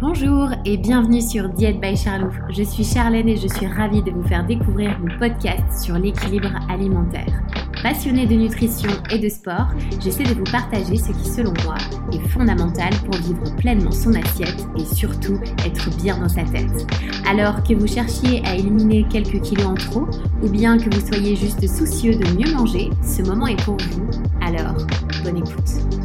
Bonjour et bienvenue sur Diète by Charlouf. Je suis Charlène et je suis ravie de vous faire découvrir mon podcast sur l'équilibre alimentaire. Passionnée de nutrition et de sport, j'essaie de vous partager ce qui, selon moi, est fondamental pour vivre pleinement son assiette et surtout être bien dans sa tête. Alors que vous cherchiez à éliminer quelques kilos en trop ou bien que vous soyez juste soucieux de mieux manger, ce moment est pour vous. Alors, bonne écoute.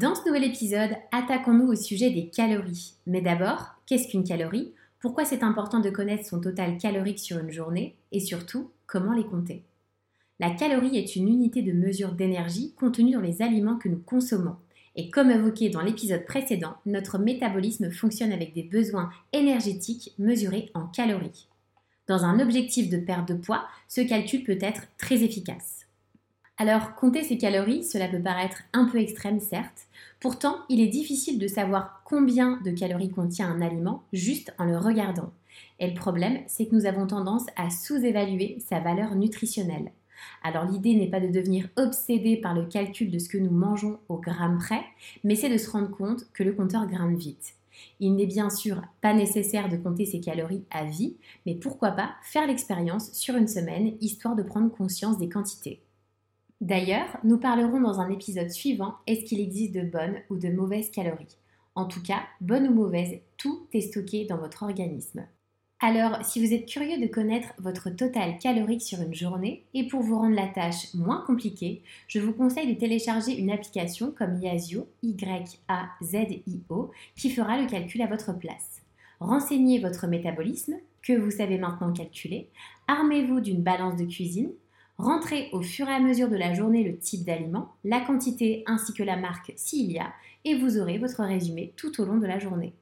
Dans ce nouvel épisode, attaquons-nous au sujet des calories. Mais d'abord, qu'est-ce qu'une calorie? Pourquoi c'est important de connaître son total calorique sur une journée? Et surtout, comment les compter? La calorie est une unité de mesure d'énergie contenue dans les aliments que nous consommons. Et comme évoqué dans l'épisode précédent, notre métabolisme fonctionne avec des besoins énergétiques mesurés en calories. Dans un objectif de perte de poids, ce calcul peut être très efficace. Alors, compter ses calories, cela peut paraître un peu extrême, certes. Pourtant, il est difficile de savoir combien de calories contient un aliment juste en le regardant. Et le problème, c'est que nous avons tendance à sous-évaluer sa valeur nutritionnelle. Alors l'idée n'est pas de devenir obsédé par le calcul de ce que nous mangeons au gramme près, mais c'est de se rendre compte que le compteur grimpe vite. Il n'est bien sûr pas nécessaire de compter ses calories à vie, mais pourquoi pas faire l'expérience sur une semaine, histoire de prendre conscience des quantités. D'ailleurs, nous parlerons dans un épisode suivant est-ce qu'il existe de bonnes ou de mauvaises calories? En tout cas, bonnes ou mauvaises, tout est stocké dans votre organisme. Alors, si vous êtes curieux de connaître votre total calorique sur une journée et pour vous rendre la tâche moins compliquée, je vous conseille de télécharger une application comme Yazio, Y-A-Z-I-O, qui fera le calcul à votre place. Renseignez votre métabolisme, que vous savez maintenant calculer, armez-vous d'une balance de cuisine, Rentrez au fur et à mesure de la journée le type d'aliment, la quantité ainsi que la marque s'il y a, et vous aurez votre résumé tout au long de la journée.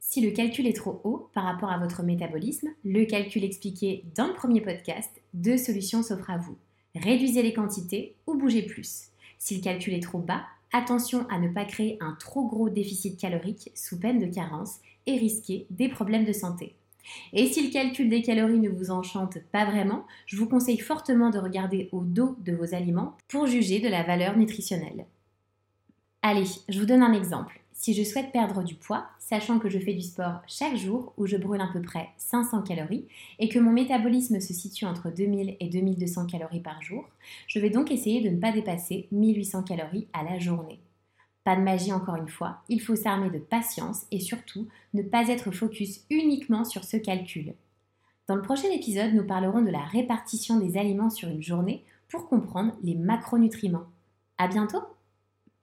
Si le calcul est trop haut par rapport à votre métabolisme, le calcul expliqué dans le premier podcast, deux solutions s'offrent à vous. Réduisez les quantités ou bougez plus. Si le calcul est trop bas, attention à ne pas créer un trop gros déficit calorique sous peine de carence et risquer des problèmes de santé. Et si le calcul des calories ne vous enchante pas vraiment, je vous conseille fortement de regarder au dos de vos aliments pour juger de la valeur nutritionnelle. Allez, je vous donne un exemple. Si je souhaite perdre du poids, sachant que je fais du sport chaque jour où je brûle à peu près 500 calories et que mon métabolisme se situe entre 2000 et 2200 calories par jour, je vais donc essayer de ne pas dépasser 1800 calories à la journée. Pas de magie encore une fois, il faut s'armer de patience et surtout ne pas être focus uniquement sur ce calcul. Dans le prochain épisode, nous parlerons de la répartition des aliments sur une journée pour comprendre les macronutriments. À bientôt!